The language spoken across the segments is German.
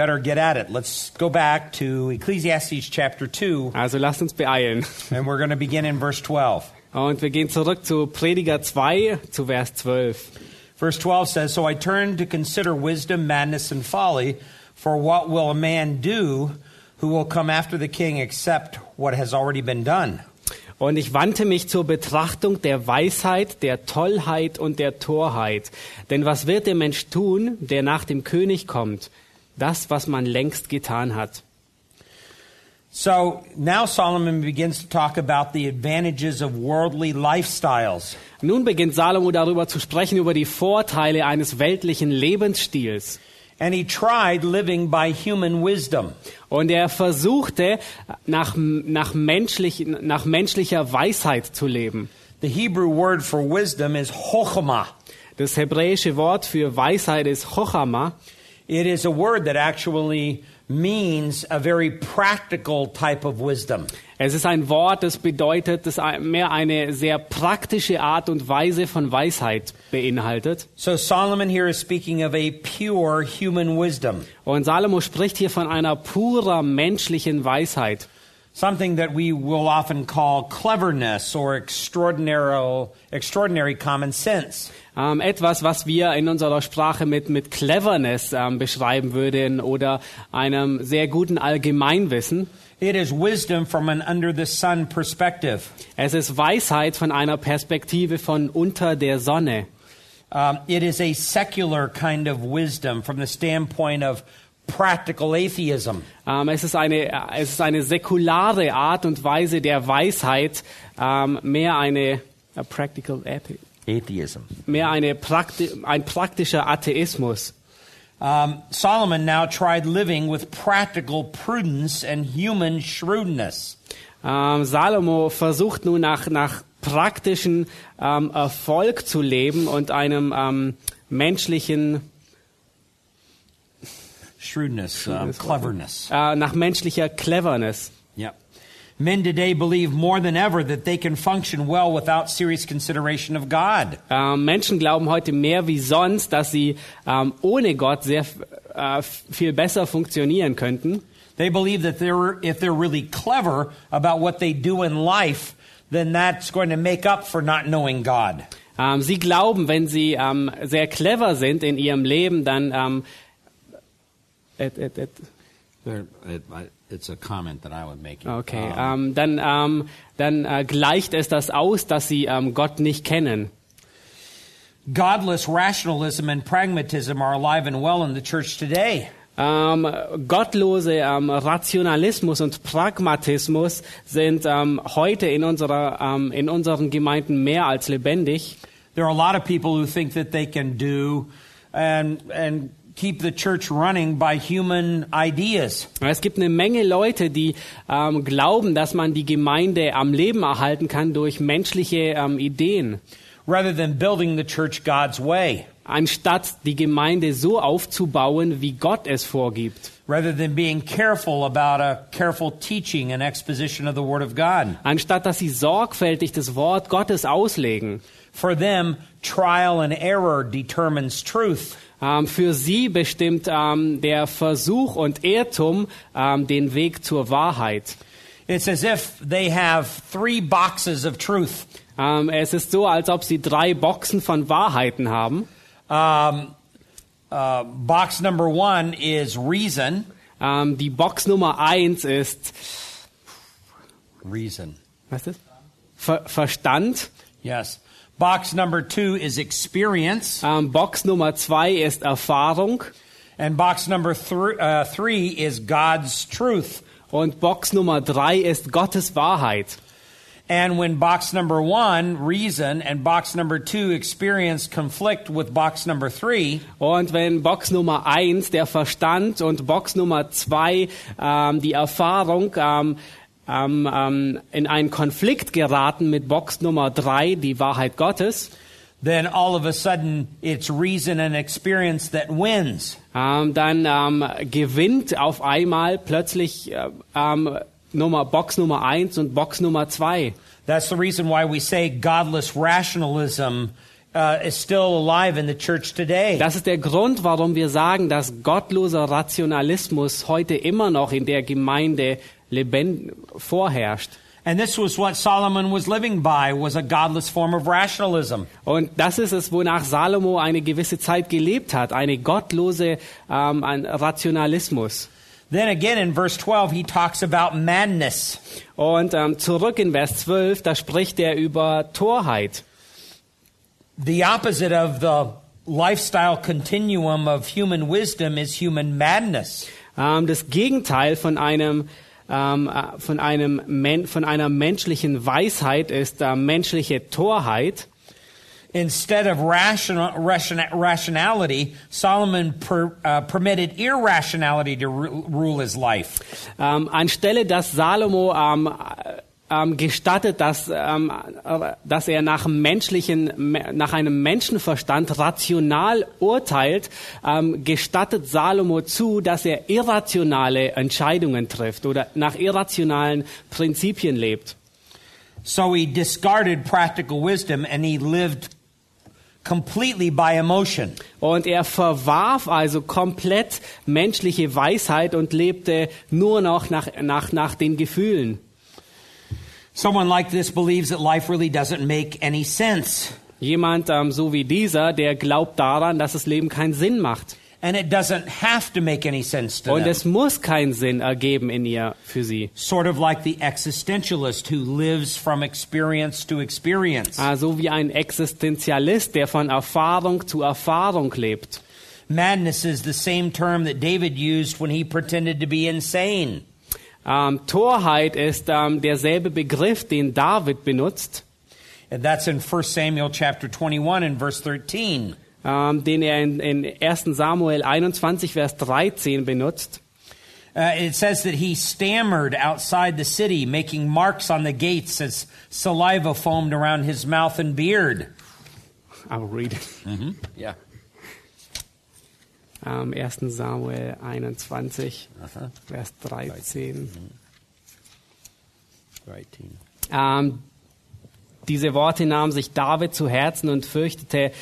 Better get at it. Let's go back to Ecclesiastes chapter 2, Also lasst uns beeilen. and we're going to begin in verse 12. Und wir gehen zurück zu Prediger 2, zu Vers 12. Verse 12 says, So I turned to consider wisdom, madness, and folly, for what will a man do who will come after the king except what has already been done? Und ich wandte mich zur Betrachtung der Weisheit, der Tollheit und der Torheit. Denn was wird der Mensch tun, der nach dem König kommt? Das, was man längst getan hat. So now Solomon begins to talk about the advantages of worldly lifestyles. Nun beginnt Salomo darüber zu sprechen, über die Vorteile eines weltlichen Lebensstils. And he tried living by human wisdom. Und er versuchte, nach, nach, menschlich, nach menschlicher Weisheit zu leben. The Hebrew word for wisdom is chokhmah. Das hebräische Wort für Weisheit ist Chochama. It is a word that actually means a very practical type of wisdom. Es ist ein Wort, das bedeutet, das mehr eine sehr praktische Art und Weise von Weisheit beinhaltet. So Solomon here is speaking of a pure human wisdom, Und Salomo spricht hier von einer purer menschlichen Weisheit. something that we will often call cleverness or extraordinary, extraordinary common sense. Ähm, etwas, was wir in unserer Sprache mit, mit Cleverness ähm, beschreiben würden oder einem sehr guten Allgemeinwissen. It is wisdom from an under the sun perspective. Es ist Weisheit von einer Perspektive von unter der Sonne. Um, it is a secular kind of wisdom from the standpoint of practical atheism. Ähm, es, ist eine, es ist eine säkulare Art und Weise der Weisheit, ähm, mehr eine a practical athe- Atheism. mehr eine Prakti ein praktischer Atheismus. Um, Solomon now tried living with practical prudence and human shrewdness. Ähm, Salomo versucht nun nach, nach praktischen ähm, Erfolg zu leben und einem menschlichen, Shrewdness, um, Shrewdness, cleverness. äh, nach menschlicher Cleverness. Men today believe more than ever that they can function well without serious consideration of God. Ähm, Menschen glauben heute mehr wie sonst, dass sie ähm, ohne Gott sehr äh, viel besser funktionieren könnten. They believe that they're, if they're really clever about what they do in life, then that's going to make up for not knowing God. Ähm, sie glauben, wenn sie ähm, sehr clever sind in ihrem Leben, dann ähm, et, et, et, There- it- I- It's a comment that I would make. okay, Um, dann, ähm, dann äh, gleicht es das aus, dass sie ähm, Gott nicht kennen. godless rationalism and pragmatism are alive and well in the church today. Ähm, gottlose ähm, Rationalismus und Pragmatismus sind heute in, unserer, in unseren Gemeinden mehr als lebendig. There are a lot of people who think that they can do and and keep the church running by human ideas. Es gibt eine Menge Leute, die ähm, glauben, dass man die Gemeinde am Leben erhalten kann durch menschliche ähm, Ideen, rather than building the church God's way, anstatt die Gemeinde so aufzubauen, wie Gott es vorgibt. rather than being careful about a careful teaching and exposition of the Word of God. Anstatt dass sie sorgfältig das Wort Gottes auslegen. For them, trial and error determines truth. Ähm, für sie bestimmt ähm, der Versuch und Irrtum ähm, den Weg zur Wahrheit. It's as if they have three boxes of truth. Ähm, es ist so, als ob sie drei Boxen von Wahrheiten haben. Uh, box number one is reason. Ähm, die Box Nummer eins ist Reason. was ist? Ver Verstand. Yes. Box number two is experience. Ähm, Box Nummer zwei ist Erfahrung. And box number thr- uh, three is God's truth. Und Box Nummer drei ist Gottes Wahrheit. And when box number one, reason, and box number two, experience conflict with box number three, Und wenn Box Nummer eins der Verstand und Box Nummer zwei ähm, die Erfahrung ähm, ähm, ähm, in einen Konflikt geraten mit Box Nummer drei die Wahrheit Gottes, then all of a sudden it's reason and experience that wins. ähm, dann ähm, gewinnt auf einmal plötzlich äh, ähm, Nummer, Box Nummer eins und Box Nummer zwei. That's the reason why we say godless rationalism uh, is still alive in the church today. Das ist der Grund, warum wir sagen, dass gottloser Rationalismus heute immer noch in der Gemeinde lebend vorherrscht. And this was what Solomon was living by, was a godless form of rationalism. Und das ist es, wonach Salomo eine gewisse Zeit gelebt hat, eine gottlose ähm, ein Rationalismus. Then again in verse 12, he talks about madness. Und ähm, zurück in Vers 12, da spricht er über Torheit. The opposite of the lifestyle continuum of human wisdom is human madness. Ähm, das Gegenteil von einem ähm, äh, von einem von einer menschlichen Weisheit ist äh, menschliche Torheit. Instead of rational, ration, rationality, Solomon per, uh, permitted irrationality to ru- rule his life. Ähm, anstelle dass Salomo ähm, äh, ähm, gestattet, dass, ähm, äh, dass er nach, menschlichen, me- nach einem Menschenverstand rational urteilt, ähm, gestattet Salomo zu, dass er irrationale Entscheidungen trifft oder nach irrationalen Prinzipien lebt. So he discarded practical wisdom and he lived completely by emotion. Und er verwarf also komplett menschliche Weisheit und lebte nur noch nach, nach, nach den Gefühlen. Someone like this believes that life really doesn't make any sense. Jemand ähm, so wie dieser, der glaubt daran, dass das Leben keinen Sinn macht. And it doesn't have to make any sense to Und them. es muss keinen Sinn ergeben in ihr für sie. Sort of like the existentialist who lives from experience to experience. Ah, So wie ein Existenzialist, der von Erfahrung zu Erfahrung lebt. Madness is the same term that David used when he pretended to be insane. Ähm, Torheit ist ähm, derselbe Begriff, den David benutzt, And that's in 1 Samuel chapter 21 and verse 13. ähm, den er in, in 1 Samuel 21, Vers 13 benutzt. Uh, it says that he stammered outside the city, making marks on the gates as saliva foamed around his mouth and beard. I'll read it. Yeah. Ähm, 1. Samuel 21, Vers 13. Right. Ähm, diese Worte nahm sich David zu Herzen und fürchtete,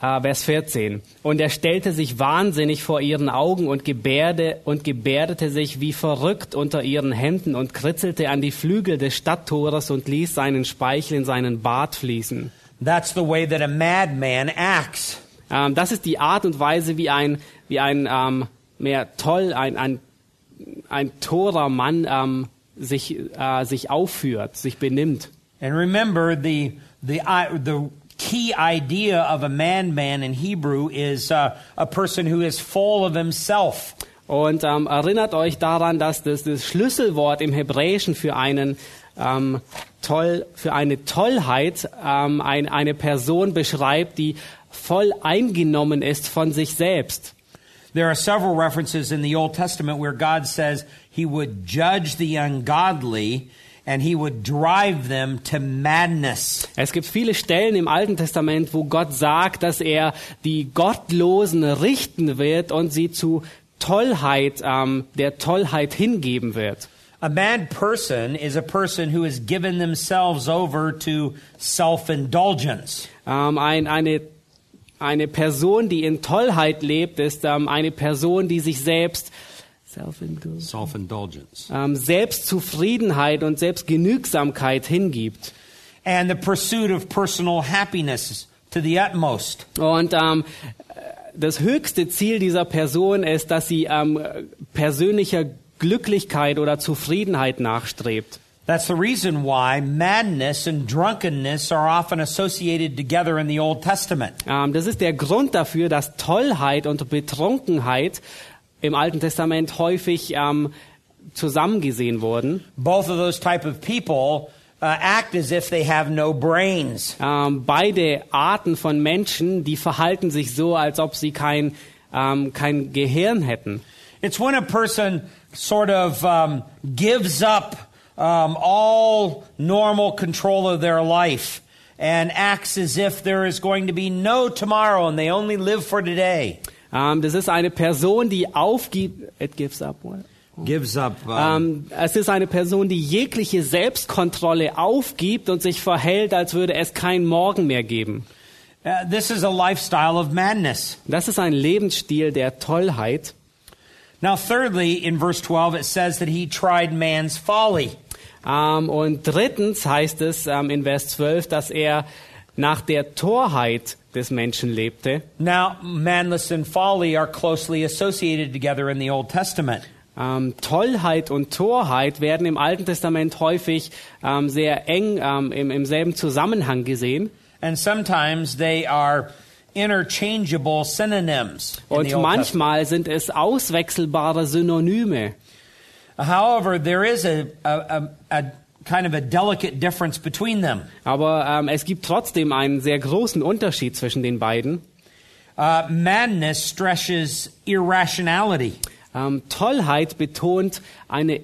äh, Vers 14. Und er stellte sich wahnsinnig vor ihren Augen und, gebärde, und gebärdete sich wie verrückt unter ihren Händen und kritzelte an die Flügel des Stadttores und ließ seinen Speichel in seinen Bart fließen. That's the way that a madman acts. Ähm, das ist die Art und Weise, wie ein, wie ein ähm, mehr toll, ein, ein, ein torer Mann ähm, sich, äh, sich aufführt, sich benimmt. And remember, the, the, the key idea of a madman in Hebrew is uh, a person who is full of himself. Und ähm, erinnert euch daran, dass das, das Schlüsselwort im Hebräischen für einen ähm, toll, für eine Tollheit ähm, ein, eine Person beschreibt, die voll eingenommen ist von sich selbst. There are several references in the Old Testament where God says he would judge the ungodly and he would drive them to madness. Es gibt viele Stellen im Alten Testament, wo Gott sagt, dass er die Gottlosen richten wird und sie zu Tollheit, ähm, der Tollheit hingeben wird. A mad person is a person who has given themselves over to self indulgence. Ähm, ein, eine, eine Person, die in Tollheit lebt, ist ähm, eine Person, die sich selbst Self-indulgence. Self indulgence. ähm, Selbstzufriedenheit und Selbstgenügsamkeit hingibt. And the pursuit of personal happiness to the utmost. Und ähm, das höchste Ziel dieser Person ist, dass sie ähm, persönlicher Glücklichkeit oder Zufriedenheit nachstrebt. That's the reason why madness and drunkenness are often associated together in the Old Testament. Ähm, das ist der Grund dafür, dass Tollheit und Betrunkenheit im Alten Testament häufig ähm, zusammengesehen wurden. Both of those type of people uh, act as if they have no brains. Ähm, beide Arten von Menschen, die verhalten sich so, als ob sie kein, kein Gehirn hätten. It's when a person sort of um, gives up um, all normal control of their life and acts as if there is going to be no tomorrow and they only live for today. Ähm, das ist eine Person, die aufgibt. It gives up. What? Gives up. um, Ähm, es ist eine Person, die jegliche Selbstkontrolle aufgibt und sich verhält, als würde es kein Morgen mehr geben. uh, this is a lifestyle of madness. Das ist ein Lebensstil der Tollheit. Now, thirdly, in verse 12, it says that he tried man's folly. Ähm, und drittens heißt es ähm, in Vers 12, dass er nach der Torheit des Menschen lebte. Now, madness and folly are closely associated together in the Old Testament. Ähm, Tollheit und Torheit werden im Alten Testament häufig ähm, sehr eng ähm, im, im selben Zusammenhang gesehen. And sometimes they are interchangeable synonyms. in Und Old manchmal sind es auswechselbare Synonyme. However, there is a, a, a, a kind of a delicate difference between them. Aber ähm, es gibt trotzdem einen sehr großen Unterschied zwischen den beiden. Uh, madness stresses irrationality. Ähm, Tollheit betont eine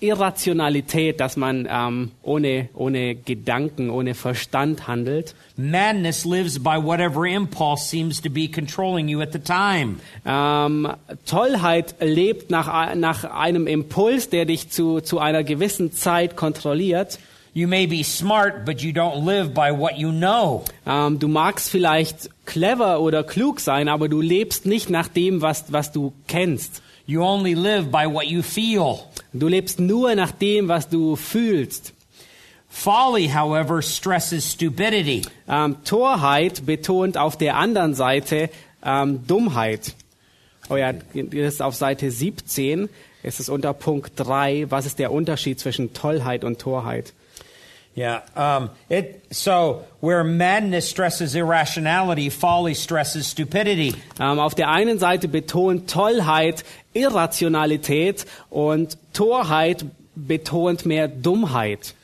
Irrationalität, dass man ähm, ohne, ohne Gedanken, ohne Verstand handelt. Madness lives by whatever impulse seems to be controlling you at the time. Ähm, Tollheit lebt nach, nach einem Impuls, der dich zu, zu einer gewissen Zeit kontrolliert. You may be smart, but you don't live by what you know. Ähm, du magst vielleicht clever oder klug sein, aber du lebst nicht nach dem, was, was du kennst. You only live by what you feel. Du lebst nur nach dem, was du fühlst. Folly, however, stresses stupidity. Ähm, Torheit betont auf der anderen Seite ähm, Dummheit. Oh ja, das ist auf Seite 17. Es ist unter Punkt 3. Was ist der Unterschied zwischen Tollheit und Torheit? Yeah. Um, it, so, where madness stresses irrationality, folly stresses stupidity. Ähm, auf der einen Seite betont Tollheit Irrationalität und Torheit betont mehr Dummheit.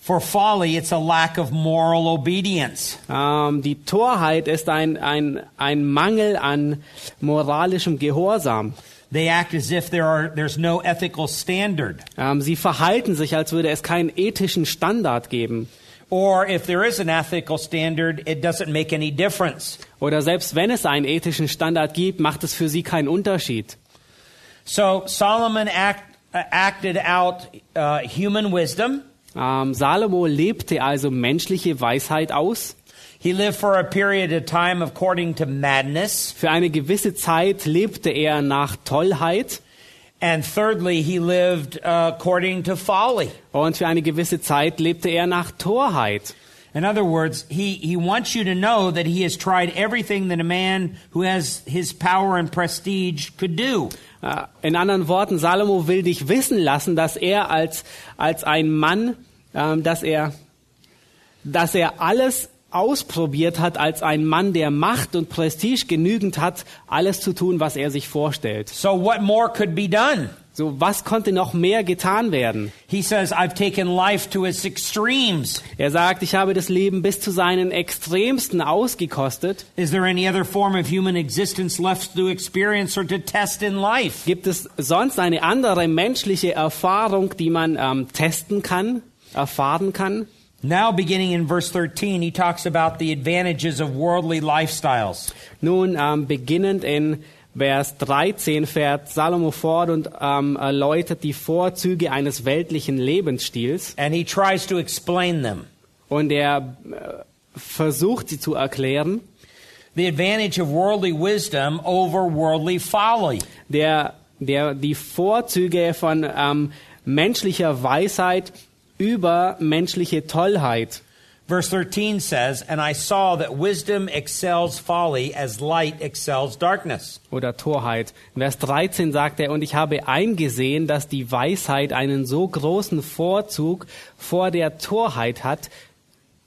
For folly, it's a lack of moral obedience. Ähm, die Torheit ist ein, ein, ein Mangel an moralischem Gehorsam. They act as if there are, there's no ethical standard. Ähm, sie verhalten sich, als würde es keinen ethischen Standard geben. Or if there is an ethical standard, it doesn't make any difference. Oder selbst wenn es einen ethischen Standard gibt, macht es für sie keinen Unterschied. So Solomon act, uh, acted out uh, human wisdom. Ähm, Salomo lebte also menschliche Weisheit aus. He lived for a period of time according to madness. Für eine gewisse Zeit lebte er nach Tollheit. And thirdly, he lived according to folly. Und für eine gewisse Zeit lebte er nach Torheit. In other words, he, he wants you to know that he has tried everything that a man who has his power and prestige could do. Äh, In anderen Worten, Salomo will dich wissen lassen, dass er als, als ein Mann, ähm, dass er, dass er alles ausprobiert hat als ein Mann, der Macht und Prestige genügend hat, alles zu tun, was er sich vorstellt. So what more could be done? So, was konnte noch mehr getan werden? He says, I've taken life to its extremes. Er sagt, ich habe das Leben bis zu seinen Extremsten ausgekostet. Is there any other form of human existence left to experience or to test in life? Gibt es sonst eine andere menschliche Erfahrung, die man ähm, testen kann, erfahren kann? Now, beginning in verse 13, he talks about the advantages of worldly lifestyles. Nun, ähm, beginnend in Vers 13 fährt Salomo fort und ähm, erläutert die Vorzüge eines weltlichen Lebensstils And he tries to explain them. und er äh, versucht sie zu erklären. The advantage of worldly wisdom over worldly folly. Der, der, die Vorzüge von ähm, menschlicher Weisheit über menschliche Tollheit. Verse 13 says, And I saw that wisdom excels folly as light excels darkness. oder Torheit. Vers 13 sagt er, und ich habe eingesehen, dass die Weisheit einen so großen Vorzug vor der Torheit hat,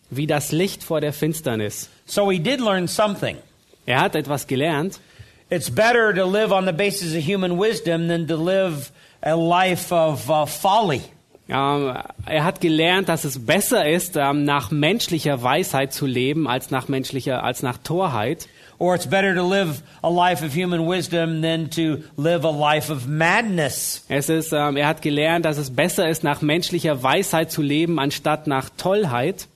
wie das Licht vor der Finsternis. So he did learn something. Er hat etwas gelernt. It's better to live on the basis of human wisdom than to live a life of uh, folly. Er hat gelernt, dass es besser ist, ähm, nach menschlicher Weisheit zu leben, als nach menschlicher, als nach Torheit. Or it's better to live a life of human wisdom than to live a life of madness. Es ist, ähm, er hat gelernt, dass es besser ist, nach menschlicher Weisheit zu leben, anstatt nach Tollheit.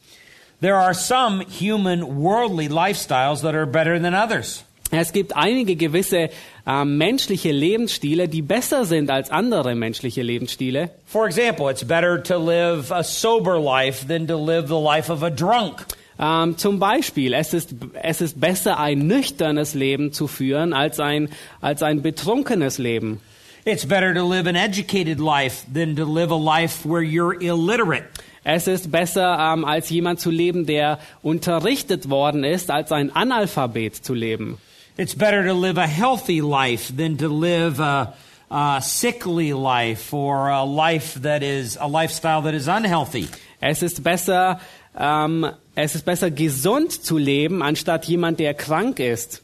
There are some human worldly lifestyles that are better than others. Es gibt einige gewisse äh, menschliche Lebensstile, die besser sind als andere menschliche Lebensstile. For example, it's better to live a sober life than to live the life of a drunk. Ähm, zum Beispiel, es ist, es ist besser, ein nüchternes Leben zu führen, als ein, als ein betrunkenes Leben. It's better to live an educated life than to live a life where you're illiterate. Es ist besser, ähm, als jemand zu leben, der unterrichtet worden ist, als ein Analphabet zu leben. It's better to live a healthy life than to live a, a sickly life or a life that is a lifestyle that is unhealthy. Es ist besser, ähm, es ist besser gesund zu leben, anstatt jemand, der krank ist.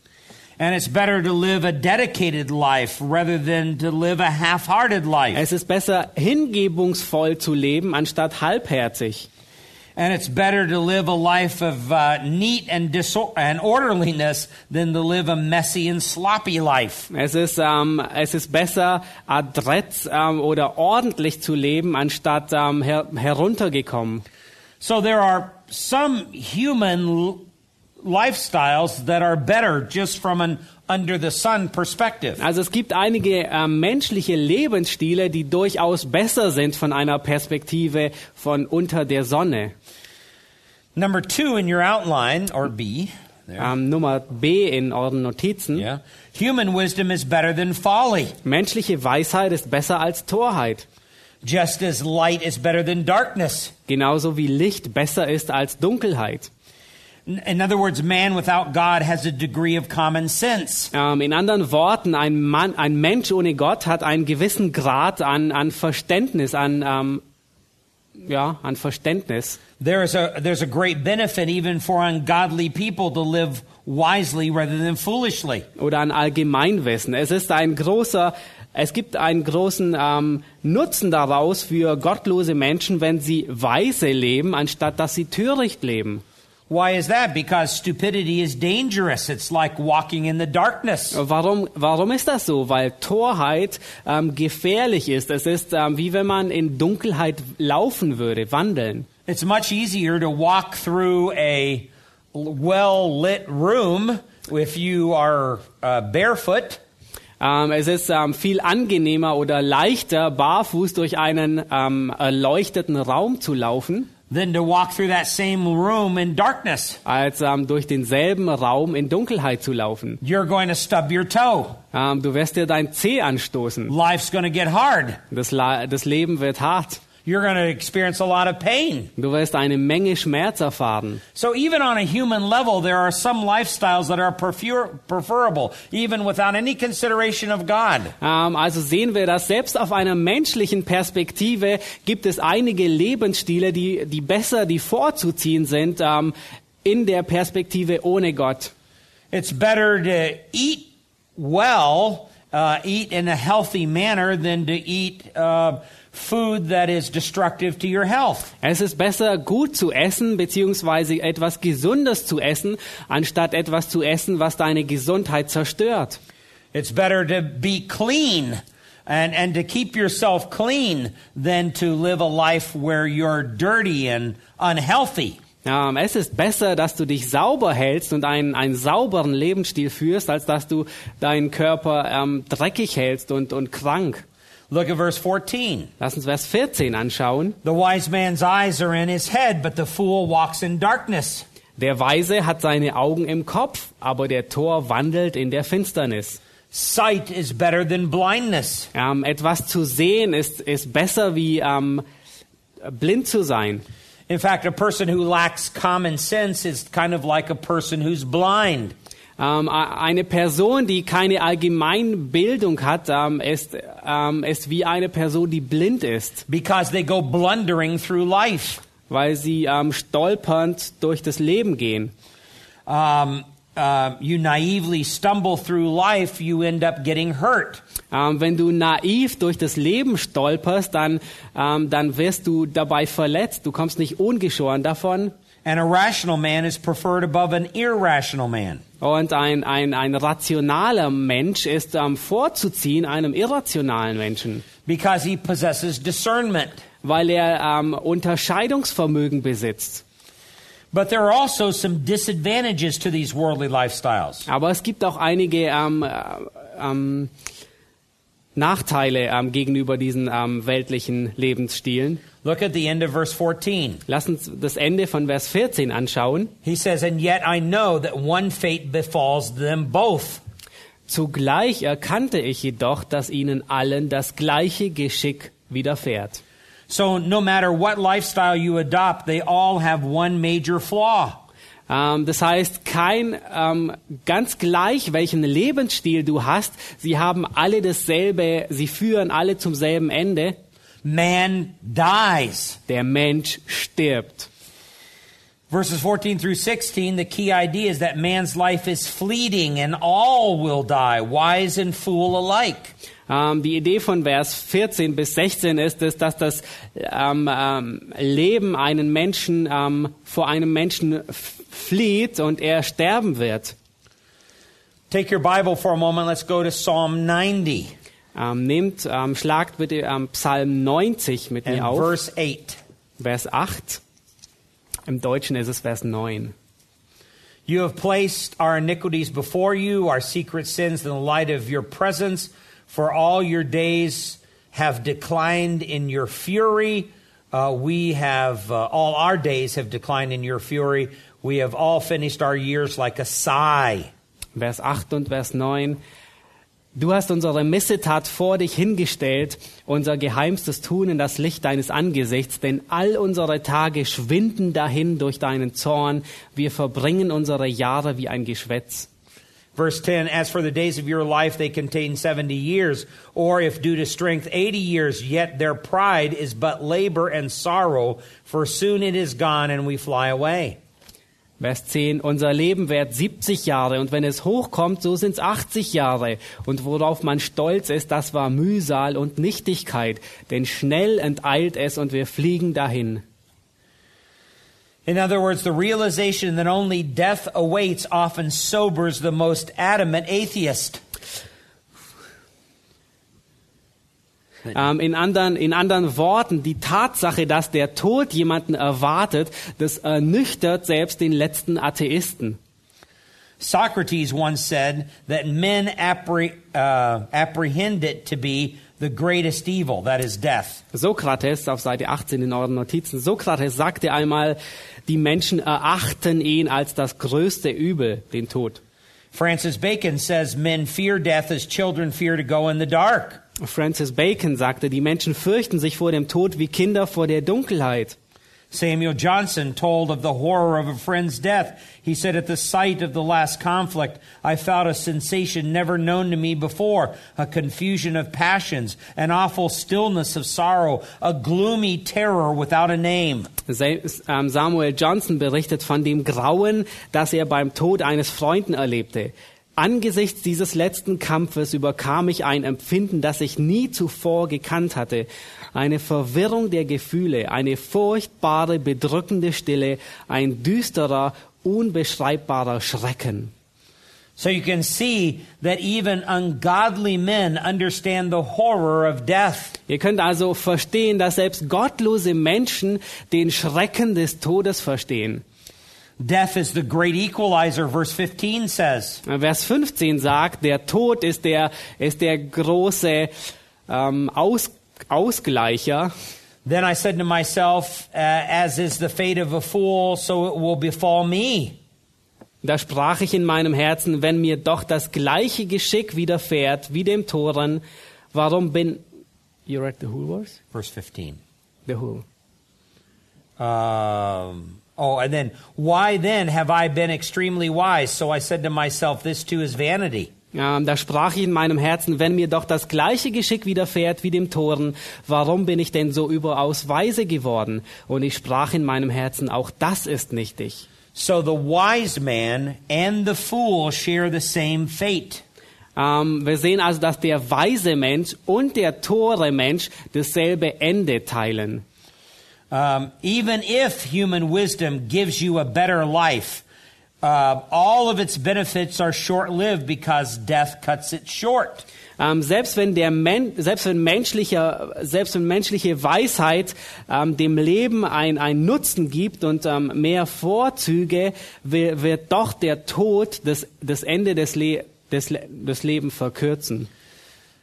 And it's better to live a dedicated life rather than to live a half-hearted life. Es ist besser, hingebungsvoll zu leben, anstatt halbherzig. And it's better to live a life of uh, neat and, disor- and orderliness than to live a messy and sloppy life. Es ist, ähm, es ist besser, adrett ähm, oder ordentlich zu leben, anstatt ähm, her heruntergekommen. So there are some human lifestyles that are better just from an under the sun perspective. Also es gibt einige ähm, menschliche Lebensstile, die durchaus besser sind von einer Perspektive von unter der Sonne. Number two in your outline, or B, there. Ähm, Nummer B in euren Notizen. yeah. Human wisdom is better than folly, Menschliche Weisheit ist besser als Torheit. just as light is better than darkness. Genauso wie Licht besser ist als Dunkelheit. In other words, man without God has a degree of common sense. Ähm, in anderen Worten, ein, Mann, ein Mensch ohne Gott hat einen gewissen Grad an, an Verständnis, an, ähm, ja, an Verständnis. There is a, there's a great benefit even for ungodly people to live wisely rather than foolishly. oder an Allgemeinwissen. Es ist ein großer, es gibt einen großen ähm, Nutzen daraus für gottlose Menschen, wenn sie weise leben, anstatt dass sie töricht leben. Why is that? Because stupidity is dangerous. It's like walking in the darkness. Warum, warum ist das so? Weil Torheit ähm, gefährlich ist. Es ist ähm, wie wenn man in Dunkelheit laufen würde, wandeln. It's much easier to walk through a well lit room if you are uh, barefoot Ähm, es ist ähm, viel angenehmer oder leichter, barfuß durch einen ähm, erleuchteten Raum zu laufen, than to walk through that same room in darkness. als ähm, durch denselben Raum in Dunkelheit zu laufen. You're going to stub your toe. Ähm, du wirst dir dein Zeh anstoßen. Life's going to get hard. Das, das Leben wird hart. You're going to experience a lot of pain. Du wirst eine Menge Schmerz erfahren. So even on a human level, there are some lifestyles that are prefer- preferable, even without any consideration of God. Ähm, also sehen wir, dass selbst auf einer menschlichen Perspektive gibt es einige Lebensstile, die, die besser, die vorzuziehen sind ähm, in der Perspektive ohne Gott. It's better to eat well, uh, eat in a healthy manner, than to eat uh, food that is destructive to your health. Es ist besser, gut zu essen, beziehungsweise etwas Gesundes zu essen, anstatt etwas zu essen, was deine Gesundheit zerstört. It's better to be clean and, and to keep yourself clean than to live a life where you're dirty and unhealthy. Ähm, es ist besser, dass du dich sauber hältst und einen, einen sauberen Lebensstil führst, als dass du deinen Körper ähm, dreckig hältst und, und krank. Look at verse 14. Lass uns Vers 14 anschauen. The wise man's eyes are in his head, but the fool walks in darkness. Der Weise hat seine Augen im Kopf, aber der Tor wandelt in der Finsternis. Sight is better than blindness. Ähm, etwas zu sehen ist, ist besser wie ähm, blind zu sein. In fact, a person who lacks common sense is kind of like a person who's blind. Ähm, a- eine Person, die keine Allgemeinbildung hat, ähm, ist, ähm, ist wie eine Person, die blind ist, because they go blundering through life. weil sie stolpernd durch das Leben gehen. Um, uh, you naively stumble through life, you end up getting hurt. Ähm, wenn du naiv durch das Leben stolperst, dann, ähm, dann wirst du dabei verletzt. Du kommst nicht ungeschoren davon. And a rational man is preferred above an irrational man. Und ein, ein, ein rationaler Mensch ist ähm, vorzuziehen einem irrationalen Menschen, because he possesses discernment. weil er ähm, Unterscheidungsvermögen besitzt. But there are also some disadvantages to these worldly lifestyles. Aber es gibt auch einige ähm, äh, ähm, Nachteile ähm, gegenüber diesen ähm, weltlichen Lebensstilen. Look at the end of verse 14. Lass uns das Ende von Vers 14 anschauen. He says, And yet I know that one fate befalls them both. Zugleich erkannte ich jedoch, dass ihnen allen das gleiche Geschick widerfährt. So no matter what lifestyle you adopt, they all have one major flaw. Ähm, das heißt, kein ähm, ganz gleich, welchen Lebensstil du hast, sie haben alle dasselbe, sie führen alle zum selben Ende. Man dies. Der Mensch stirbt. Verses 14 through 16, the key idea is that man's life is fleeting and all will die, wise and fool alike. Ähm, die Idee von Vers 14 bis 16 ist es, dass das ähm, ähm, Leben einen Menschen ähm, vor einem Menschen flieht und er sterben wird. Take your Bible for a moment. Let's go to Psalm 90 Ähm, nehmt, ähm, schlagt bitte Psalm 90 mit and mir auf, verse 8. Vers 8. Im Deutschen ist es Vers 9. You have placed our iniquities before you, our secret sins in the light of your presence. For all your days have declined in your fury. Uh, we have, uh, all our days have declined in your fury. We have all finished our years like a sigh. Vers 8 und Vers 9. Du hast unsere Missetat vor dich hingestellt, unser geheimstes Tun in das Licht deines Angesichts, denn all unsere Tage schwinden dahin durch deinen Zorn, wir verbringen unsere Jahre wie ein Geschwätz. Verse 10 As for the days of your life, they contain 70 years, or if due to strength, 80 years, yet their pride is but labor and sorrow, for soon it is gone and we fly away. Vers 10, unser Leben währt 70 Jahre und wenn es hochkommt, so sind's 80 Jahre. Und worauf man stolz ist, das war Mühsal und Nichtigkeit, denn schnell enteilt es und wir fliegen dahin. In other words, the realization that only death awaits often sobers the most adamant atheist. Ähm, in, anderen, in anderen Worten, die Tatsache, dass der Tod jemanden erwartet, das ernüchtert selbst den letzten Atheisten. Socrates once said that men appre- uh, apprehend it to be the greatest evil, that is death. Sokrates, auf Seite 18 in euren Notizen, Sokrates sagte einmal, die Menschen erachten ihn als das größte Übel, den Tod. Francis Bacon says men fear death as children fear to go in the dark. Francis Bacon sagte, die Menschen fürchten sich vor dem Tod wie Kinder vor der Dunkelheit. Samuel Johnson told of the horror of a friend's death. He said, At the sight of the last conflict, I felt a sensation never known to me before, a confusion of passions, an awful stillness of sorrow, a gloomy terror without a name. Ähm, Samuel Johnson berichtet von dem Grauen, das er beim Tod eines Freunden erlebte. Angesichts dieses letzten Kampfes überkam ich ein Empfinden, das ich nie zuvor gekannt hatte. Eine Verwirrung der Gefühle, eine furchtbare, bedrückende Stille, ein düsterer, unbeschreibbarer Schrecken. So you can see that even ungodly men understand the horror of death. Ihr könnt also verstehen, dass selbst gottlose Menschen den Schrecken des Todes verstehen. Death is the great equalizer, verse 15 says. Vers 15 sagt, der Tod ist der, ist der große ähm, Aus, Ausgleicher. Then I said to myself, uh, as is the fate of a fool, so it will befall me. Da sprach ich in meinem Herzen, wenn mir doch das gleiche Geschick widerfährt wie dem Toren, warum bin... You read the whole verse? Verse 15. The whole. Um, oh, and then, why then have I been extremely wise? So I said to myself, this too is vanity. Ähm, da sprach ich in meinem Herzen, wenn mir doch das gleiche Geschick widerfährt wie dem Toren, warum bin ich denn so überaus weise geworden? Und ich sprach in meinem Herzen, auch das ist nichtig. So the wise man and the fool share the same fate. Ähm, wir sehen also, dass der weise Mensch und der tore Mensch dasselbe Ende teilen. Um, even if human wisdom gives you a better life, uh, all of its benefits are short lived because death cuts it short. Ähm, selbst wenn der Men selbst wenn menschliche, selbst wenn menschliche Weisheit ähm, dem Leben ein, ein Nutzen gibt und ähm, mehr Vorzüge, wird, wird doch der Tod das, das Ende des, Le des, Le des Lebens verkürzen.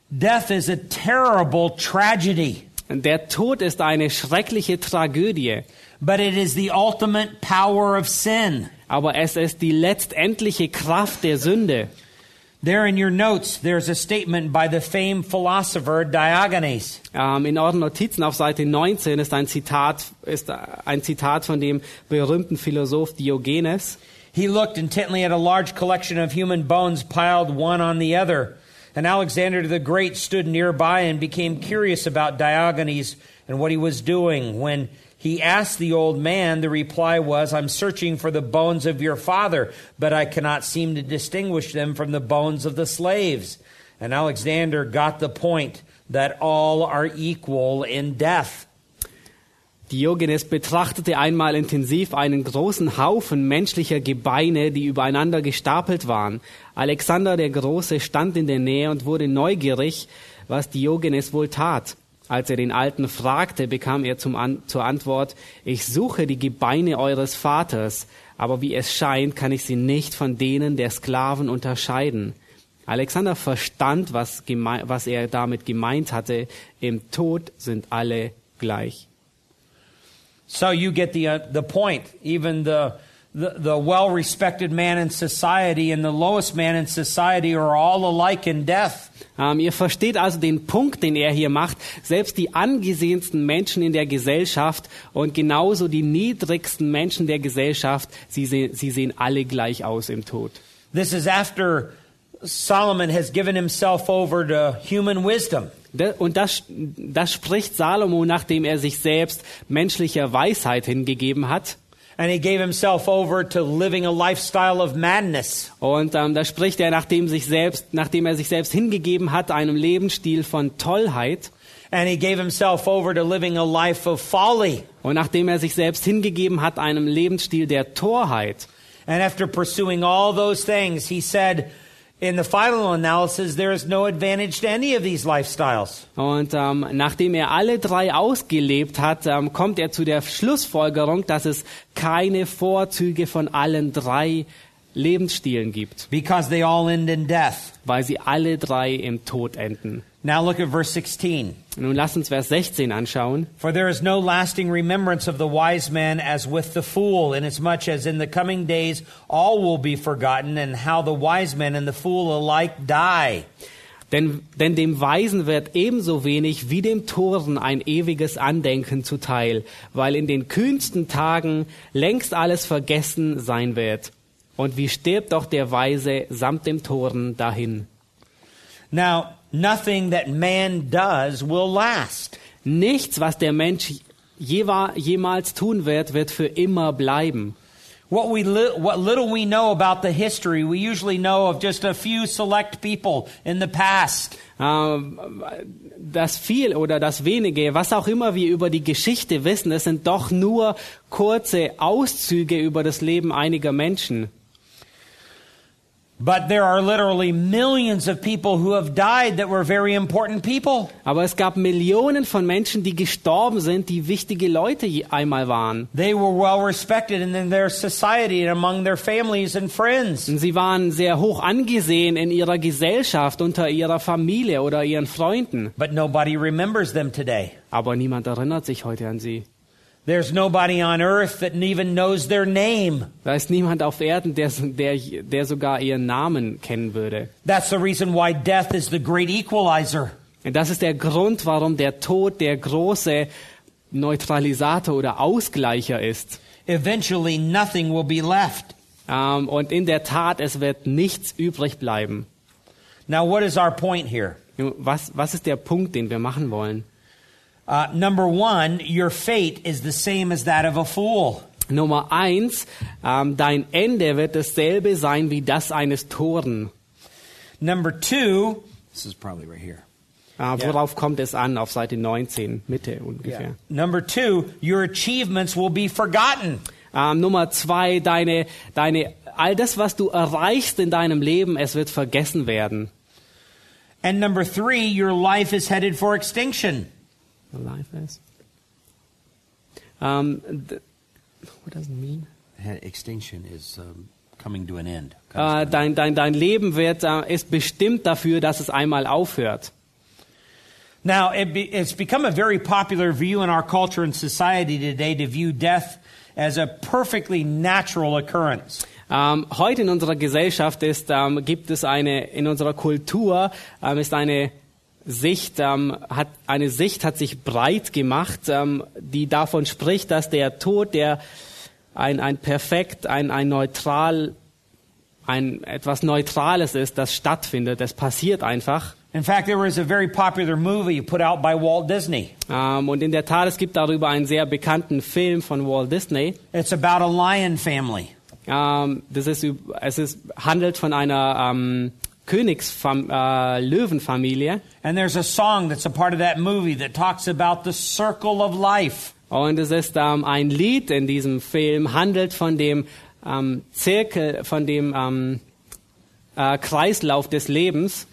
Death is a terrible tragedy, Der Tod ist eine schreckliche Tragödie, but it is the ultimate power of sin. aber es ist die letztendliche Kraft der Sünde. There in your notes, there's a statement by the famed philosopher Diogenes. Ähm, in euren Notizen auf Seite 19 ist ein Zitat, ist ein Zitat von dem berühmten Philosoph Diogenes. He looked intently at a large collection of human bones piled one on the other. And Alexander the Great stood nearby and became curious about Diogenes and what he was doing. When he asked the old man, the reply was, I'm searching for the bones of your father, but I cannot seem to distinguish them from the bones of the slaves. And Alexander got the point that all are equal in death. Diogenes betrachtete einmal intensiv einen großen Haufen menschlicher Gebeine, die übereinander gestapelt waren. Alexander der Große stand in der Nähe und wurde neugierig, was Diogenes wohl tat. Als er den Alten fragte, bekam er An zur Antwort, ich suche die Gebeine eures Vaters, aber wie es scheint, kann ich sie nicht von denen der Sklaven unterscheiden. Alexander verstand, was, was er damit gemeint hatte. Im Tod sind alle gleich. So you get the, uh, the point. Even the, the, the well respected man in society and the lowest man in society are all alike in death. Ähm, ihr versteht also den Punkt, den er hier macht. Selbst die angesehensten Menschen in der Gesellschaft und genauso die niedrigsten Menschen der Gesellschaft, sie, se sie sehen alle gleich aus im Tod. This is after Solomon has given himself over to human wisdom. Und das, das spricht Salomo, nachdem er sich selbst menschlicher Weisheit hingegeben hat. And he gave himself over to living a lifestyle of madness. Und ähm, da spricht er, nachdem, sich selbst, nachdem er sich selbst hingegeben hat, einem Lebensstil von Tollheit. And he gave himself over to living a life of folly. Und nachdem er sich selbst hingegeben hat, einem Lebensstil der Torheit. And after pursuing all those things, he said, in the final analysis, there is no advantage to any of these lifestyles. Und ähm, nachdem er alle drei ausgelebt hat, ähm, kommt er zu der Schlussfolgerung, dass es keine Vorzüge von allen drei Lebensstilen gibt. Because they all end in death. Weil sie alle drei im Tod enden. Now look at verse 16. Nun lass uns Vers 16 anschauen. For there is no lasting remembrance of the wise man as with the fool, inasmuch as in the coming days all will be forgotten, and how the wise man and the fool alike die. Denn, denn dem Weisen wird ebenso wenig wie dem Toren ein ewiges Andenken zuteil, weil in den kühnsten Tagen längst alles vergessen sein wird. Und wie stirbt doch der Weise samt dem Toren dahin? Now, nothing that man does will last. Nichts, was der Mensch jemals tun wird, wird für immer bleiben. What, we li what little we know about the history, we usually know of just a few select people in the past. Das viel oder das wenige, was auch immer wir über die Geschichte wissen, es sind doch nur kurze Auszüge über das Leben einiger Menschen. Aber es gab Millionen von Menschen, die gestorben sind, die wichtige Leute einmal waren. They were well respected in their society and among their families and friends. Sie waren sehr hoch angesehen in ihrer Gesellschaft, unter ihrer Familie oder ihren Freunden. But nobody remembers them today. Aber niemand erinnert sich heute an sie. There's nobody on earth that even knows their name. Da ist niemand auf Erden, der, der, der sogar ihren Namen kennen würde. That's the reason why death is the great equalizer. Und das ist der Grund, warum der Tod der große Neutralisator oder Ausgleicher ist. Eventually nothing will be left. Um, und in der Tat, es wird nichts übrig bleiben. Now what is our point here? Was, was ist der Punkt, den wir machen wollen? Uh, number one, your fate is the same as that of a fool. Nummer eins, ähm, dein Ende wird dasselbe sein wie das eines Toren. Number two, this is probably right here. Äh, worauf kommt es an? Auf Seite 19, Mitte ungefähr. Number two, your achievements will be forgotten. Ähm, Nummer zwei, deine, deine, all das, was du erreichst in deinem Leben, es wird vergessen werden. And number three, your life is headed for extinction. Life is. Um, th- what does it mean? Extinction is um, coming to an end. Äh, dein, dein, dein Leben wird, äh, ist bestimmt dafür, dass es einmal aufhört. Now, it be, it's become a very popular view in our culture and society today to view death as a perfectly natural occurrence. Ähm, heute in unserer Gesellschaft ist, ähm, gibt es eine, in unserer Kultur ähm, ist eine Sicht, ähm, hat, eine Sicht hat sich breit gemacht, ähm, die davon spricht, dass der Tod, der ein, ein perfekt, ein, ein neutral, ein etwas Neutrales ist, das stattfindet, das passiert einfach. In fact, there was a very popular movie put out by Walt Disney. Ähm, und in der Tat, es gibt darüber einen sehr bekannten Film von Walt Disney. It's about a lion family. Ähm, das ist, es ist, handelt von einer ähm, Königsfam äh, Löwenfamilie. And there's a song that's a part of that movie that talks about the circle of life. Und es ist ähm, ein Lied in diesem Film, handelt von dem ähm, Zirkel, von dem ähm, äh, Kreislauf des Lebens.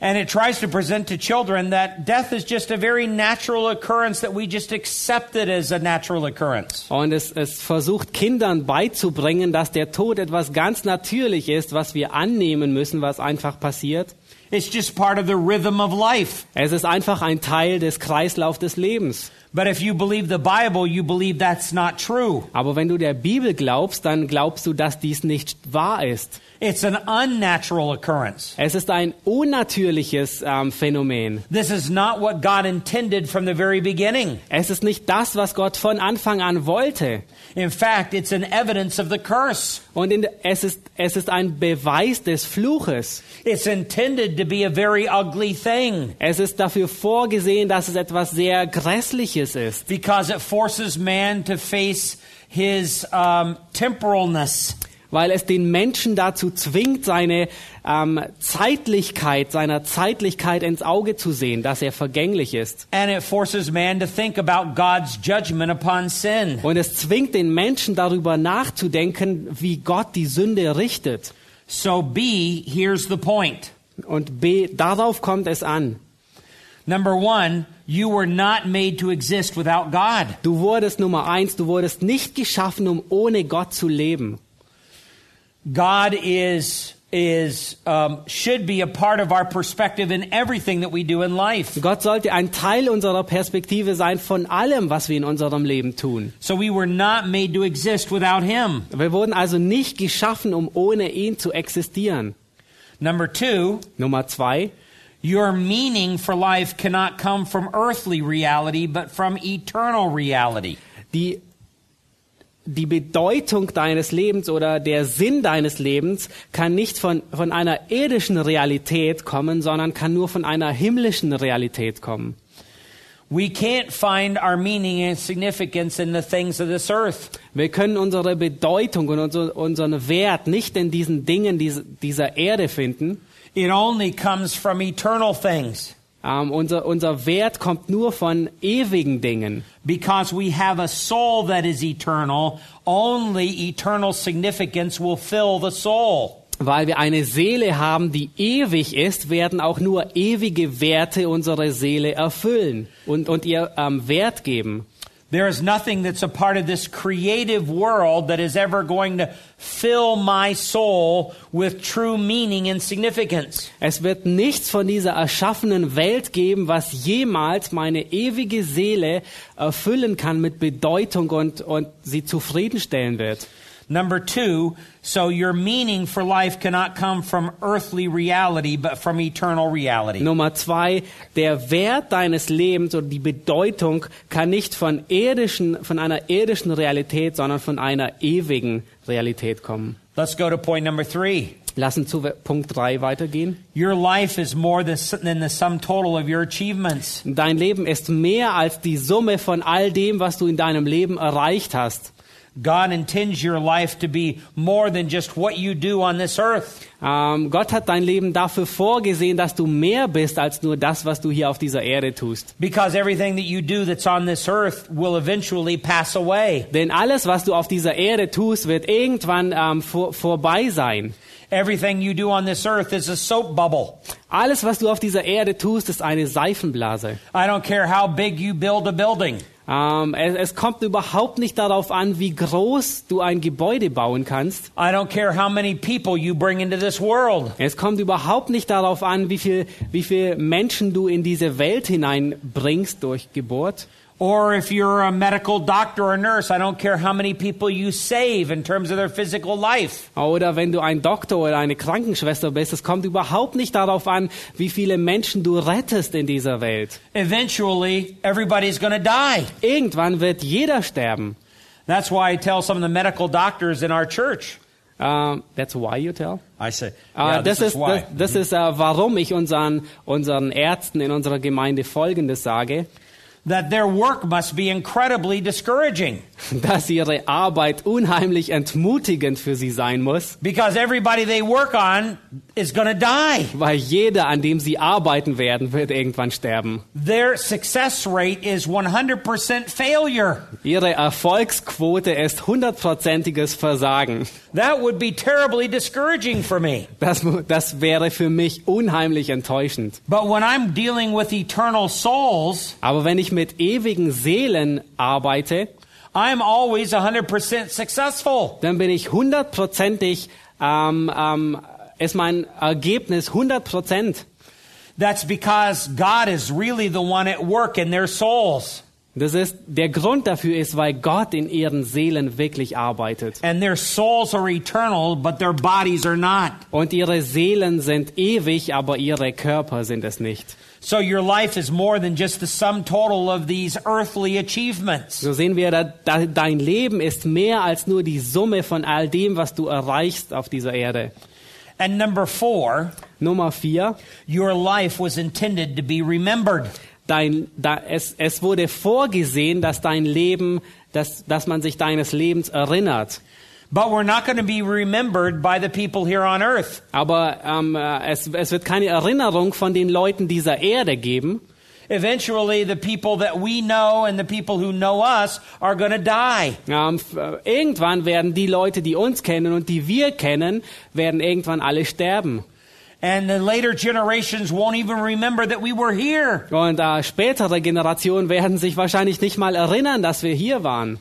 And it tries to present to children that death is just a very natural occurrence that we just accept it as a natural occurrence. Und es, es versucht Kindern beizubringen, dass der Tod etwas ganz natürlich ist, was wir annehmen müssen, was einfach passiert. It's just part of the rhythm of life. Es ist einfach ein Teil des Kreislaufs des Lebens. But if you believe the Bible, you believe that's not true. Aber wenn du der Bibel glaubst, dann glaubst du, dass dies nicht wahr ist. It's an unnatural occurrence. Es ist ein unnatürliches ähm, Phänomen. This is not what God intended from the very beginning. Es ist nicht das, was Gott von Anfang an wollte. In fact, it's an evidence of the curse. Und in, es, ist, es ist ein Beweis des Fluches. It's intended to be a very ugly thing Es ist dafür vorgesehen, dass es etwas sehr Grässliches ist. because it forces man to face his um, temporalness. Weil es den Menschen dazu zwingt, seine ähm, Zeitlichkeit, seiner Zeitlichkeit ins Auge zu sehen, dass er vergänglich ist. And it forces man to think about God's judgment upon sin. Und es zwingt den Menschen darüber nachzudenken, wie Gott die Sünde richtet. So, B, here's the point. Und B, darauf kommt es an. Number one, you were not made to exist without God. Du wurdest Nummer eins, du wurdest nicht geschaffen, um ohne Gott zu leben. God is is um, should be a part of our perspective in everything that we do in life. Gott sollte ein Teil unserer Perspektive sein von allem, was wir in unserem Leben tun. So we were not made to exist without Him. Wir wurden also nicht geschaffen, um ohne ihn zu existieren. Number two, Nummer zwei, your meaning for life cannot come from earthly reality, but from eternal reality. die, die Bedeutung deines Lebens oder der Sinn deines Lebens kann nicht von, von einer irdischen Realität kommen, sondern kann nur von einer himmlischen Realität kommen. We can't find our meaning and significance in the things of this earth. Wir können unsere Bedeutung und unser, unseren Wert nicht in diesen Dingen dies- dieser Erde finden. It only comes from eternal things Ähm, unser, unser Wert kommt nur von ewigen Dingen. because we have a soul that is eternal. Only eternal significance will fill the soul. Weil wir eine Seele haben, die ewig ist, werden auch nur ewige Werte unsere Seele erfüllen und, und ihr ähm, Wert geben. There is nothing that's a part of this creative world that is ever going to fill my soul with true meaning and significance. Es wird nichts von dieser erschaffenen Welt geben, was jemals meine ewige Seele erfüllen kann mit Bedeutung und, und sie zufriedenstellen wird. Number two, so your meaning for life cannot come from earthly reality, but from eternal reality. Nummer zwei, der Wert deines Lebens oder die Bedeutung kann nicht von irdischen, von einer irdischen Realität, sondern von einer ewigen Realität kommen. Let's go to point number three. Lass uns zu Punkt drei weitergehen. Your life is more than the sum total of your achievements. Dein Leben ist mehr als die Summe von all dem, was du in deinem Leben erreicht hast. God intends your life to be more than just what you do on this earth. Ähm, Gott hat dein Leben dafür vorgesehen, dass du mehr bist als nur das, was du hier auf dieser Erde tust. Because everything that you do that's on this earth will eventually pass away. Denn alles, was du auf dieser Erde tust, wird irgendwann ähm, vor, vorbei sein. Everything you do on this earth is a soap bubble. Alles, was du auf dieser Erde tust, ist eine Seifenblase. I don't care how big you build a building. Ähm, es, es kommt überhaupt nicht darauf an, wie groß du ein Gebäude bauen kannst. I don't care how many people you bring into this world. Es kommt überhaupt nicht darauf an, wie viel, wie viel Menschen du in diese Welt hineinbringst durch Geburt. Or if you're a medical doctor or nurse, I don't care how many people you save in terms of their physical life. Oder wenn du ein Doktor oder eine Krankenschwester bist, es kommt überhaupt nicht darauf an, wie viele Menschen du rettest in dieser Welt. Eventually, everybody's going to die. Irgendwann wird jeder sterben. That's why I tell some of the medical doctors in our church. Uh, that's why you tell? I say, Uh, yeah, das this ist, is why. das, das ist uh, warum ich unseren, unseren Ärzten in unserer Gemeinde Folgendes sage, that their work must be incredibly discouraging dass ihre Arbeit unheimlich entmutigend für sie sein muss, because everybody they work on is going to die. weil jeder, an dem sie arbeiten werden, wird irgendwann sterben. Their success rate is 100% failure. Ihre Erfolgsquote ist hundertprozentiges Versagen. That would be terribly discouraging for me. Das, das wäre für mich unheimlich enttäuschend. But when I'm dealing with eternal souls, Aber wenn ich mit ewigen Seelen arbeite, I'm always 100% successful. dann bin ich hundertprozentig, ähm, ähm, ist mein Ergebnis 100 Prozent. That's because God is really the one at work in their souls. Das ist, der Grund dafür ist, weil Gott in ihren Seelen wirklich arbeitet. And their souls are eternal, but their bodies are not. Und ihre Seelen sind ewig, aber ihre Körper sind es nicht. So your life is more than just the sum total of these earthly achievements. So sehen wir, da, da, dein Leben ist mehr als nur die Summe von all dem, was du erreichst auf dieser Erde. And number four, Nummer vier, your life was intended to be remembered. dein, da, es, es wurde vorgesehen, dass dein Leben, dass, dass man sich deines Lebens erinnert. But we're not going to be remembered by the people here on earth. Aber ähm, äh, es, es wird keine Erinnerung von den Leuten dieser Erde geben. Eventually, the people that we know and the people who know us are going to die. Ähm, äh, irgendwann werden die Leute, die uns kennen und die wir kennen, werden irgendwann alle sterben. And the later generations won't even remember that we were here. Und äh, spätere Generationen werden sich wahrscheinlich nicht mal erinnern, dass wir hier waren.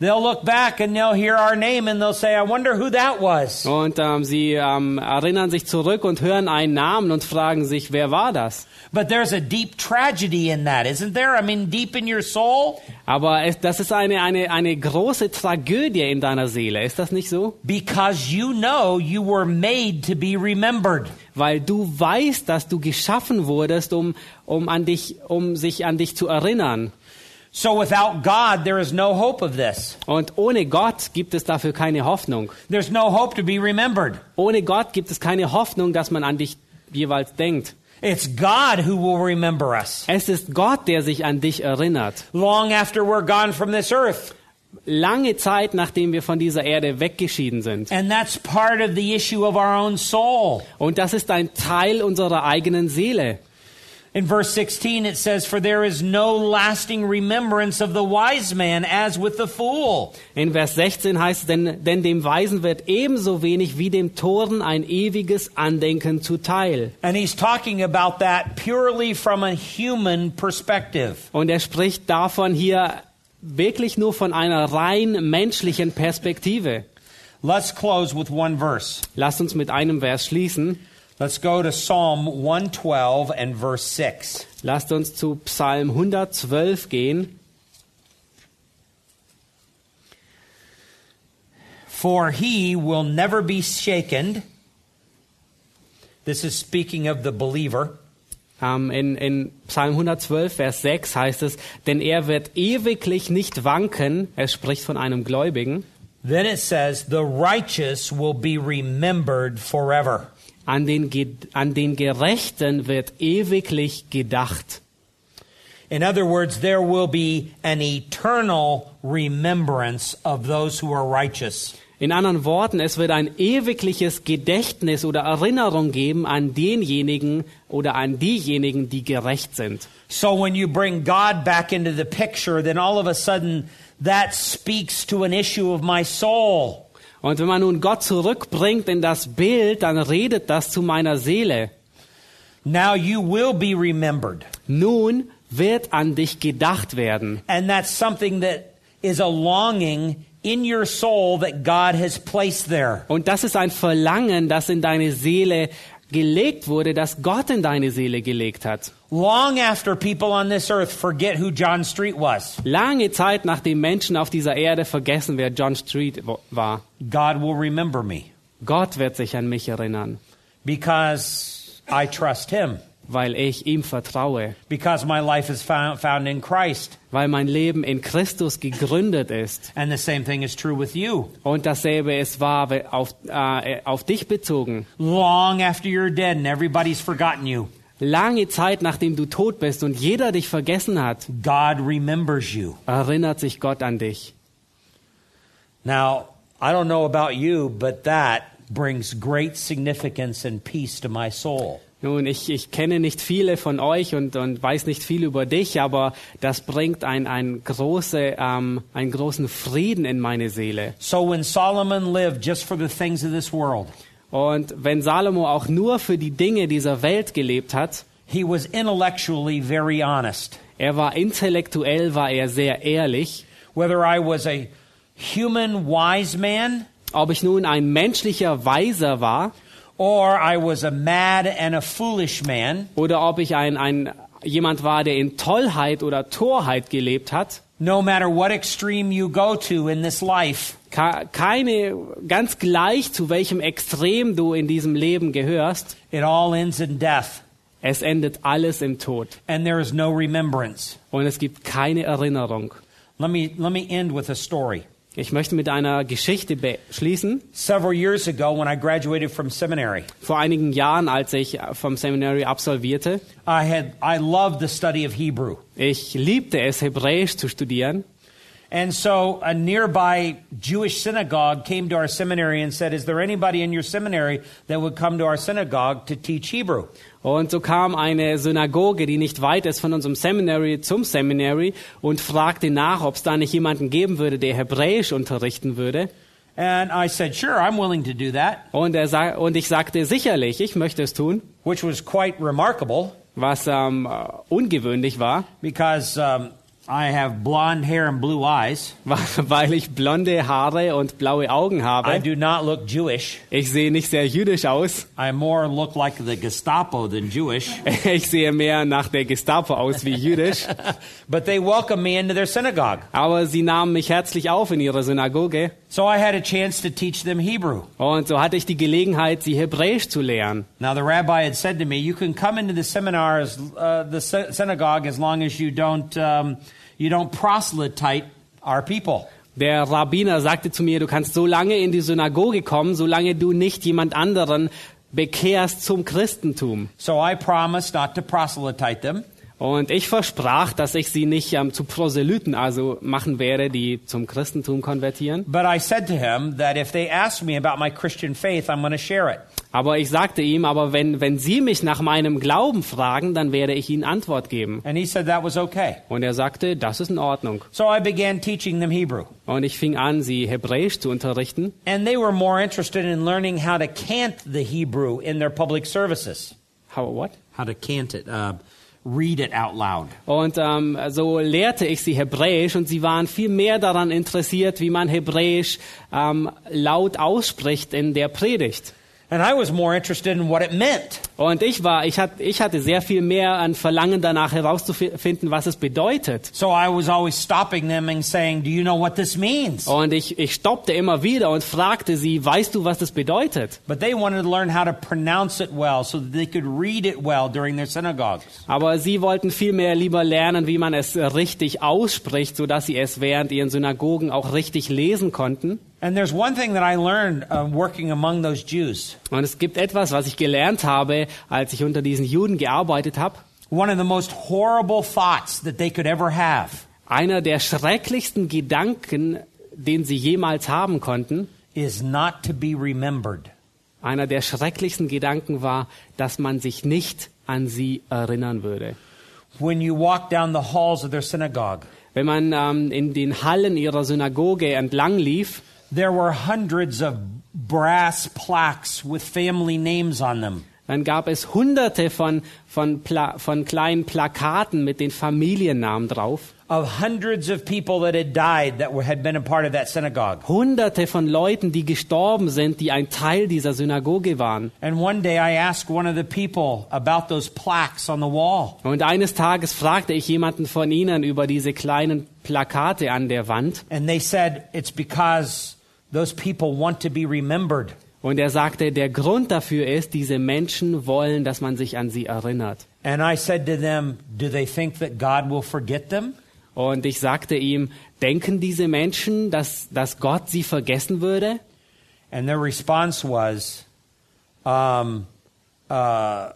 They'll look back and they'll hear our name and they'll say, I wonder who that was. Und ähm, sie ähm, erinnern sich zurück und hören einen Namen und fragen sich, wer war das? But there's a deep tragedy in that, isn't there? I mean, deep in your soul. Aber es, das ist eine, eine, eine große Tragödie in deiner Seele, ist das nicht so? Because you know you were made to be remembered. Weil du weißt, dass du geschaffen wurdest, um, um, an dich, um sich an dich zu erinnern. So without God, there is no hope of this. Und ohne Gott gibt es dafür keine Hoffnung. There's no hope to be remembered. Ohne Gott gibt es keine Hoffnung, dass man an dich jeweils denkt. It's God who will remember us Es ist Gott, der sich an dich erinnert. long after we're gone from this earth. Lange Zeit, nachdem wir von dieser Erde weggeschieden sind. And that's part of the issue of our own soul. Und das ist ein Teil unserer eigenen Seele. In verse 16, it says, For there is no lasting remembrance of the wise man as with the fool. In Vers 16 heißt es, denn, denn dem Weisen wird ebenso wenig wie dem Toren ein ewiges Andenken zuteil. And he's talking about that purely from a human perspective. Und er spricht davon hier wirklich nur von einer rein menschlichen Perspektive. Let's close with one verse. Lasst uns mit einem Vers schließen. Let's go to Psalm 112 and verse 6. Lasst uns zu Psalm 112 gehen. For he will never be shaken. This is speaking of the believer. Ähm, in, in Psalm 112, Vers 6 heißt es, denn er wird ewiglich nicht wanken. Er spricht von einem Gläubigen. Then it says, The righteous will be remembered forever. An den, an den Gerechten wird ewiglich gedacht. In other words, there will be an eternal remembrance of those who are righteous. In anderen Worten, es wird ein ewigliches Gedächtnis oder Erinnerung geben an denjenigen oder an diejenigen, die gerecht sind. So when you bring God back into the picture, then all of a sudden that speaks to an issue of my soul. Und wenn man nun Gott zurückbringt in das Bild, dann redet das zu meiner Seele. Now you will be remembered. Nun wird an dich gedacht werden. And that's something that is a longing in your soul that God has placed there. Und das ist ein Verlangen, das in deine Seele gelegt wurde, das Gott in deine Seele gelegt hat. Long after people on this earth forget who John Street was, Lange Zeit nachdem Menschen auf dieser Erde vergessen, wer John Street war. God will remember me Gott wird sich an mich erinnern, because I trust Him, weil ich ihm vertraue, because my life is found, found in Christ. weil mein Leben in Christus gegründet ist. And the same thing is true with you. Und dasselbe ist wahr auf, äh, auf dich bezogen. Long after you're dead and everybody's forgotten you, Lange Zeit nachdem du tot bist und jeder dich vergessen hat, God remembers you. erinnert sich Gott an dich. Now, I don't know about you, but that brings great significance and peace to my soul. Nun, ich, ich kenne nicht viele von euch und, und weiß nicht viel über dich, aber das bringt ein, ein große, ähm, einen großen Frieden in meine Seele. So when Solomon lived just for the things of this world, Und wenn Salomo auch nur für die Dinge dieser Welt gelebt hat, he was intellectually very honest. er war intellektuell, war er sehr ehrlich. Whether I was a human wise man Ob ich nun ein menschlicher Weiser war or I was a mad and a foolish man, oder ob ich ein, ein jemand war, der in Tollheit oder Torheit gelebt hat, no matter what extreme you go to in this life, keine, ganz gleich zu welchem Extrem du in diesem Leben gehörst, it all ends in death es endet alles im Tod and there is no remembrance. und es gibt keine Erinnerung. Let me, let me end with a story. Ich möchte mit einer Geschichte beschließen. Several years ago, when I graduated from seminary, Vor einigen Jahren, als ich vom Seminary absolvierte, I had I loved the study of Hebrew, ich liebte es, Hebräisch zu studieren. And so a nearby Jewish synagogue came to our seminary and said, "Is there anybody in your seminary that would come to our synagogue to teach Hebrew?" Und so kam eine Synagoge, die nicht weit ist von unserem Seminary zum Seminary und fragte nach, ob es da nicht jemanden geben würde, der Hebräisch unterrichten würde. And I said, "Sure, I'm willing to do that," Und, er und ich sagte, sicherlich, ich möchte es tun, which was quite remarkable was ähm, äh, ungewöhnlich war, because um, I have blonde hair and blue eyes. weil ich blonde Haare und blaue Augen I habe. do not look Jewish. Ich sehe nicht sehr jüdisch aus. I more look like the Gestapo than Jewish. Ich sehe mehr nach der Gestapo aus wie jüdisch. But they welcomed me into their synagogue. Aber sie nahmen mich herzlich auf in ihrer Synagoge. So I had a chance to teach them Hebrew. Und so hatte ich die Gelegenheit, sie Hebräisch zu lernen. Now the rabbi had said to me, "You can come into the seminar, as, uh, the sy- synagogue, as long as you don't um, you don't proselyte our people." Der Rabbiner sagte zu mir, du kannst so lange in die Synagoge kommen, solange du nicht jemand anderen bekehrst zum Christentum. So I promised not to proselyte them, Und ich versprach, dass ich sie nicht ähm, zu Proselyten also machen werde, die zum Christentum konvertieren. but I said to him that if they ask me about my Christian faith, I'm going to share it. Aber ich sagte ihm, aber wenn, wenn sie mich nach meinem Glauben fragen, dann werde ich ihnen Antwort geben. And he said that was okay. Und er sagte, das ist in Ordnung. So I began teaching them Hebrew. Und ich fing an, sie Hebräisch zu unterrichten. And they were more interested in learning how to cant the Hebrew in their public services. How, what? How to cant it, uh, read it out loud. Und ähm, so lehrte ich sie Hebräisch und sie waren viel mehr daran interessiert, wie man Hebräisch ähm, laut ausspricht in der Predigt. And I was more interested in what it meant. Und ich war, ich, hat, ich hatte sehr viel mehr an Verlangen danach herauszufinden, was es bedeutet. So I was always stopping them and saying, Do you know what this means? Und ich, ich stoppte immer wieder und fragte sie, weißt du, was das bedeutet? But they wanted to learn how to pronounce it well so that they could read it well during their synagogues. Aber sie wollten vielmehr lieber lernen, wie man es richtig ausspricht, sodass sie es während ihren Synagogen auch richtig lesen konnten. And there's one thing that I learned working among those Jews. Und es gibt etwas, was ich gelernt habe, als ich unter diesen Juden gearbeitet habe. One of the most horrible thoughts that they could ever have Einer der schrecklichsten Gedanken, den sie jemals haben konnten, is not to be remembered. einer der schrecklichsten Gedanken war, dass man sich nicht an sie erinnern würde. When you walk down the halls of their synagogue, Wenn man ähm, in den Hallen ihrer Synagoge entlang lief, there were hundreds of brass plaques with family names on them. dann gab es hunderte von, von, Pla von kleinen Plakaten mit den Familiennamen drauf. Of hundreds of people that had died that were, had been a part of that synagogue. Hunderte von Leuten, die gestorben sind, die ein Teil dieser Synagoge waren. And one day I asked one of the people about those plaques on the wall. Und eines Tages fragte ich jemanden von ihnen über diese kleinen Plakate an der Wand. And they said it's because those people want to be remembered. Und er sagte, der Grund dafür ist, diese Menschen wollen, dass man sich an sie erinnert. And I said to them, Do they think that God will forget them? Und ich sagte ihm, denken diese Menschen, dass, dass Gott sie vergessen würde? And their response was, um, uh,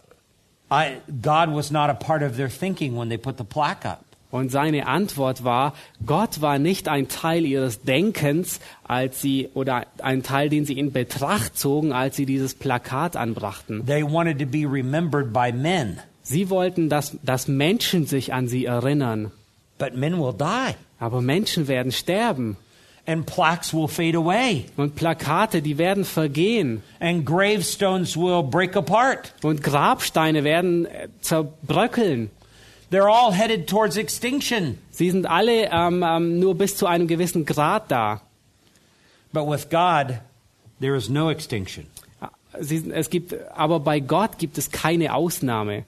I, God was not a part of their thinking when they put the plaque up. Und seine Antwort war, Gott war nicht ein Teil ihres Denkens, als sie, oder ein Teil, den sie in Betracht zogen, als sie dieses Plakat anbrachten. They wanted to be remembered by men, Sie wollten, dass, dass Menschen sich an sie erinnern. but men will die, Aber Menschen werden sterben. and plaques will fade away, Und Plakate, die werden vergehen. and gravestones will break apart. Und Grabsteine werden äh, zerbröckeln. They're all headed towards extinction. Sie sind alle ähm, ähm, nur bis zu einem gewissen Grad da. But with God, there is no extinction. Sie, sind- es gibt, aber bei Gott gibt es keine Ausnahme.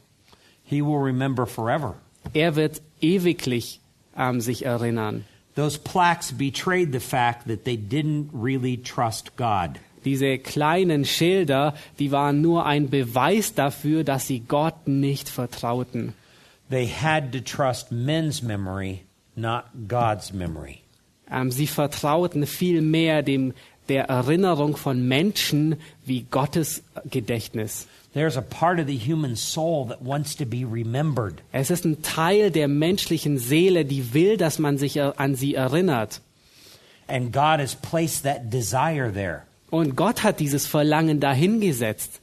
He will remember forever. Er wird ewiglich ähm, sich erinnern. Those plaques betrayed the fact that they didn't really trust God. Diese kleinen Schilder, die waren nur ein Beweis dafür, dass sie Gott nicht vertrauten. They had to trust men's memory, not God's memory. Ähm, sie vertrauten viel mehr dem, der Erinnerung von Menschen wie Gottes Gedächtnis. There's a part of the human soul that wants to be remembered. Es ist ein Teil der menschlichen Seele, die will, dass man sich er- an sie erinnert. And God has placed that desire there Und Gott hat dieses Verlangen dahingesetzt,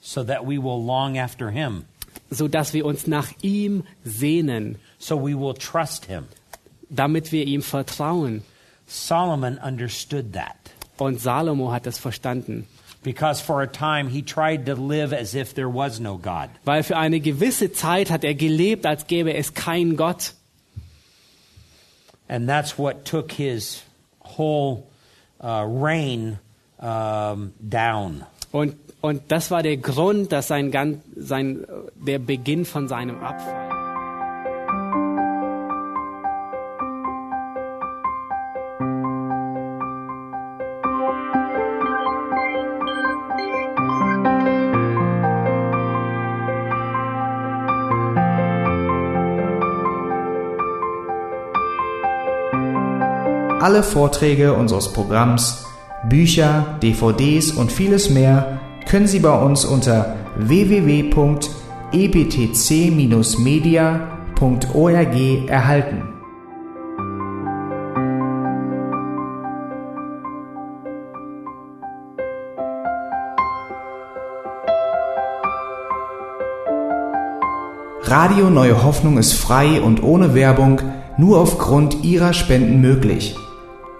so that we will long after Him, so dass wir uns nach ihm sehnen, so we will trust Him. damit wir ihm vertrauen. Solomon understood that Und Salomo hat es verstanden, because for a time he tried to live as if there was no God. weil für eine gewisse Zeit hat er gelebt, als gäbe es keinen Gott. And that's what took his whole uh, reign um, down. Und, und das war der Grund, dass sein, gan- sein, der Beginn von seinem Abfall. Alle Vorträge unseres Programms, Bücher, DVDs und vieles mehr können Sie bei uns unter www.ebtc-media.org erhalten. Radio Neue Hoffnung ist frei und ohne Werbung nur aufgrund Ihrer Spenden möglich.